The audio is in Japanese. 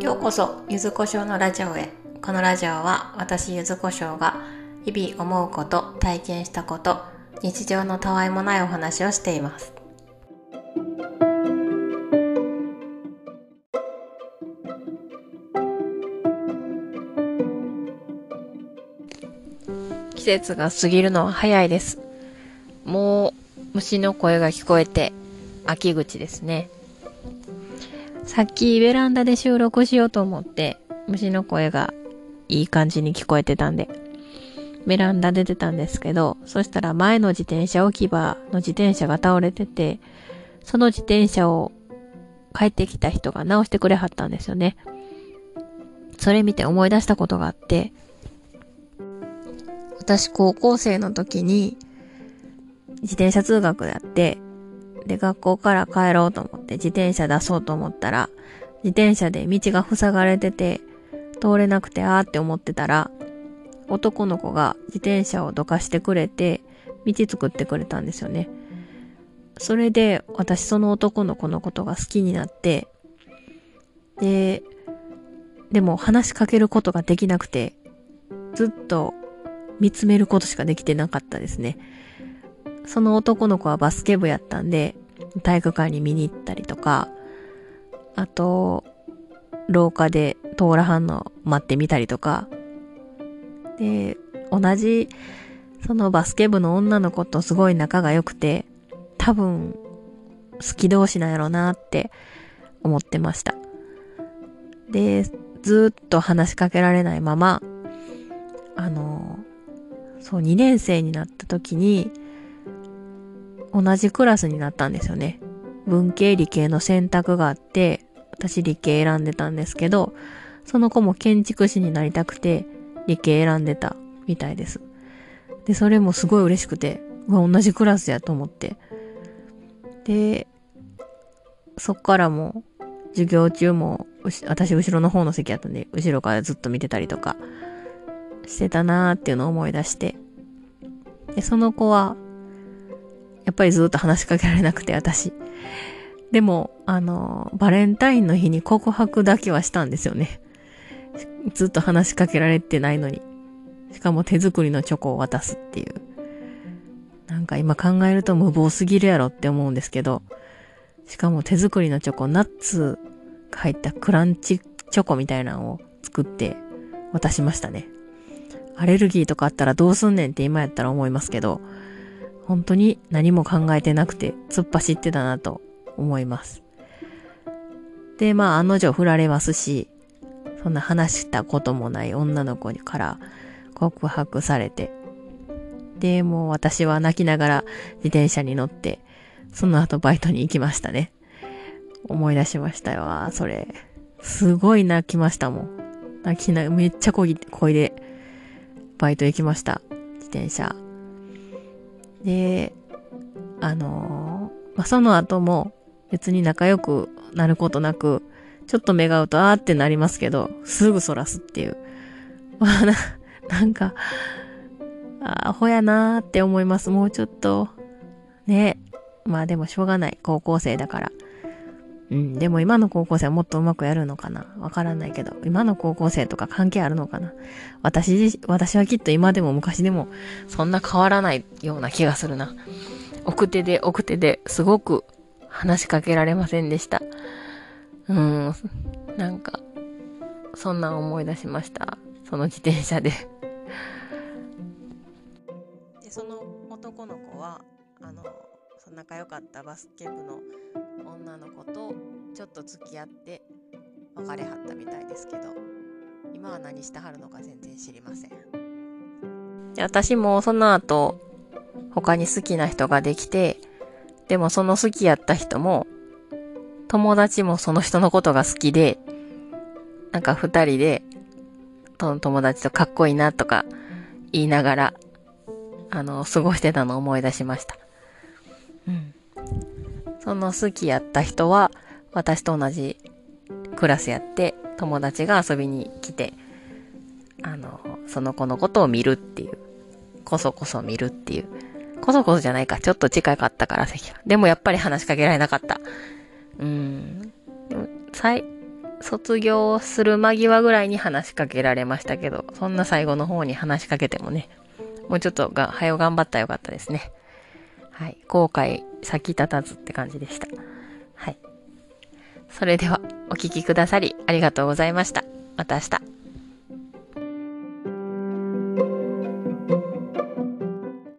ようこそゆずこしょうのラジオへ。このラジオは私ゆずこしょうが日々思うこと体験したこと日常のたわいもないお話をしています。季節が過ぎるのは早いです。もう虫の声が聞こえて秋口ですね。さっきベランダで収録しようと思って虫の声がいい感じに聞こえてたんでベランダ出てたんですけどそしたら前の自転車置き場の自転車が倒れててその自転車を帰ってきた人が直してくれはったんですよね。それ見て思い出したことがあって私高校生の時に自転車通学やって、で、学校から帰ろうと思って自転車出そうと思ったら、自転車で道が塞がれてて、通れなくてあーって思ってたら、男の子が自転車をどかしてくれて、道作ってくれたんですよね。それで、私その男の子のことが好きになって、で、でも話しかけることができなくて、ずっと見つめることしかできてなかったですね。その男の子はバスケ部やったんで、体育館に見に行ったりとか、あと、廊下で通らはんの待ってみたりとか、で、同じ、そのバスケ部の女の子とすごい仲が良くて、多分、好き同士なんやろうなって思ってました。で、ずっと話しかけられないまま、あの、そう、2年生になった時に、同じクラスになったんですよね。文系理系の選択があって、私理系選んでたんですけど、その子も建築士になりたくて理系選んでたみたいです。で、それもすごい嬉しくて、同じクラスやと思って。で、そっからも授業中も、私後ろの方の席やったんで、後ろからずっと見てたりとかしてたなーっていうのを思い出して。で、その子はやっぱりずっと話しかけられなくて、私。でも、あの、バレンタインの日に告白だけはしたんですよね。ずっと話しかけられてないのに。しかも手作りのチョコを渡すっていう。なんか今考えると無謀すぎるやろって思うんですけど、しかも手作りのチョコ、ナッツが入ったクランチチョコみたいなのを作って渡しましたね。アレルギーとかあったらどうすんねんって今やったら思いますけど、本当に何も考えてなくて突っ走ってたなと思います。で、まあ案の定振られますし、そんな話したこともない女の子から告白されて、で、もう私は泣きながら自転車に乗って、その後バイトに行きましたね。思い出しましたよ。それ。すごい泣きましたもん。泣きな、めっちゃこい、こいで、バイト行きました。自転車。で、あのー、まあ、その後も別に仲良くなることなく、ちょっと目が合うとあーってなりますけど、すぐそらすっていう。まあな、なんか、あアホやなーって思います。もうちょっと、ね。まあでもしょうがない。高校生だから。うん、でも今の高校生はもっとうまくやるのかな？わからないけど、今の高校生とか関係あるのかな？私、私はきっと今でも昔でもそんな変わらないような気がするな。奥手で奥手ですごく話しかけられませんでした。うん、なんか、そんな思い出しました。その自転車でで、その男の子は、あの、仲良かったバスケ部の女の子とちょっと付き合って別れはったみたいですけど今は何してはるのか全然知りません私もその後他に好きな人ができてでもその好きやった人も友達もその人のことが好きでなんか二人で友達とかっこいいなとか言いながらあの過ごしてたのを思い出しました。その好きやった人は、私と同じクラスやって、友達が遊びに来て、あの、その子のことを見るっていう。こそこそ見るっていう。こそこそじゃないか。ちょっと近かったから席が。でもやっぱり話しかけられなかった。うん。でも、最、卒業する間際ぐらいに話しかけられましたけど、そんな最後の方に話しかけてもね、もうちょっとが、早頑張ったらよかったですね。はい。後悔先立たずって感じでした。はい。それでは、お聴きくださりありがとうございました。また明日。